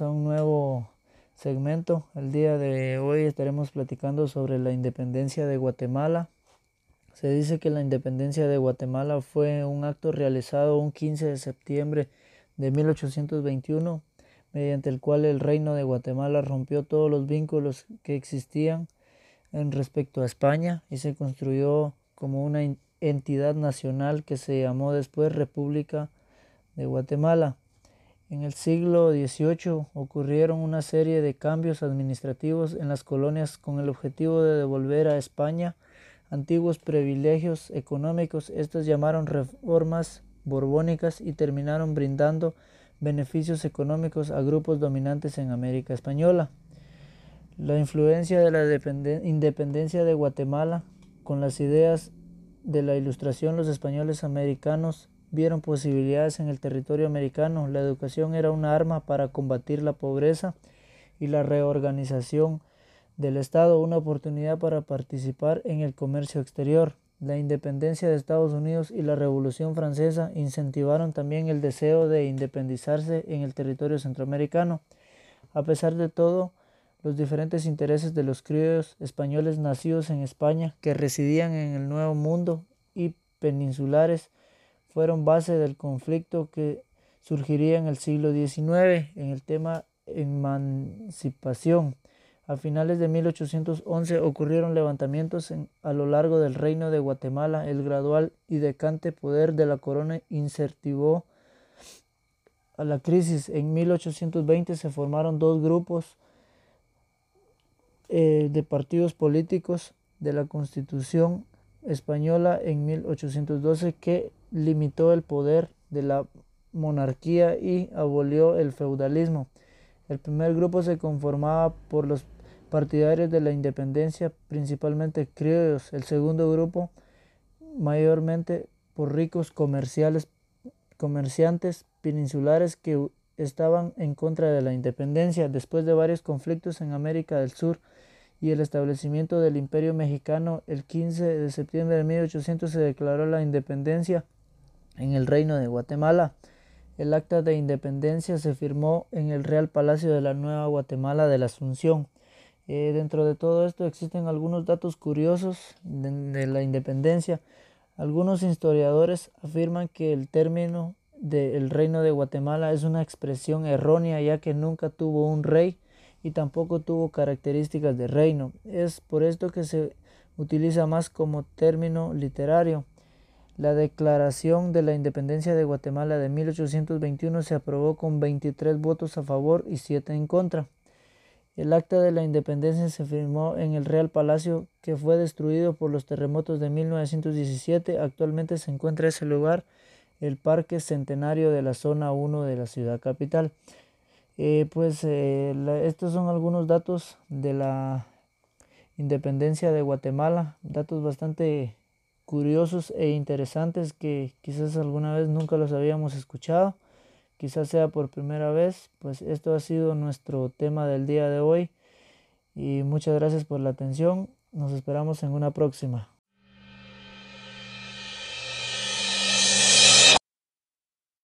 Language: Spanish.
a un nuevo segmento. El día de hoy estaremos platicando sobre la independencia de Guatemala. Se dice que la independencia de Guatemala fue un acto realizado un 15 de septiembre de 1821, mediante el cual el reino de Guatemala rompió todos los vínculos que existían en respecto a España y se construyó como una entidad nacional que se llamó después República de Guatemala. En el siglo XVIII ocurrieron una serie de cambios administrativos en las colonias con el objetivo de devolver a España antiguos privilegios económicos. Estas llamaron reformas borbónicas y terminaron brindando beneficios económicos a grupos dominantes en América Española. La influencia de la independencia de Guatemala con las ideas de la ilustración los españoles americanos vieron posibilidades en el territorio americano. La educación era una arma para combatir la pobreza y la reorganización del Estado, una oportunidad para participar en el comercio exterior. La independencia de Estados Unidos y la Revolución Francesa incentivaron también el deseo de independizarse en el territorio centroamericano. A pesar de todo, los diferentes intereses de los criollos españoles nacidos en España que residían en el Nuevo Mundo y peninsulares fueron base del conflicto que surgiría en el siglo XIX en el tema emancipación. A finales de 1811 ocurrieron levantamientos a lo largo del reino de Guatemala. El gradual y decante poder de la corona incertivó a la crisis. En 1820 se formaron dos grupos eh, de partidos políticos de la Constitución española en 1812 que limitó el poder de la monarquía y abolió el feudalismo. El primer grupo se conformaba por los partidarios de la independencia, principalmente criollos. El segundo grupo, mayormente por ricos comerciales, comerciantes peninsulares que estaban en contra de la independencia. Después de varios conflictos en América del Sur, y el establecimiento del Imperio Mexicano, el 15 de septiembre de 1800 se declaró la independencia en el Reino de Guatemala. El acta de independencia se firmó en el Real Palacio de la Nueva Guatemala de la Asunción. Eh, dentro de todo esto existen algunos datos curiosos de, la independencia. Algunos historiadores afirman que el término del Reino de Guatemala es una expresión errónea ya que nunca tuvo un rey y tampoco tuvo características de reino. Es por esto que se utiliza más como término literario. La Declaración de la Independencia de Guatemala de 1821 se aprobó con 23 votos a favor y 7 en contra. El acta de la independencia se firmó en el Real Palacio que fue destruido por los terremotos de 1917. Actualmente se encuentra ese lugar el Parque Centenario de la Zona 1 de la ciudad capital. Eh, pues eh, estos son algunos datos de la independencia de Guatemala, datos bastante curiosos e interesantes que quizás alguna vez nunca los habíamos escuchado, quizás sea por primera vez, pues esto ha sido nuestro tema del día de hoy y muchas gracias por la atención, nos esperamos en una próxima.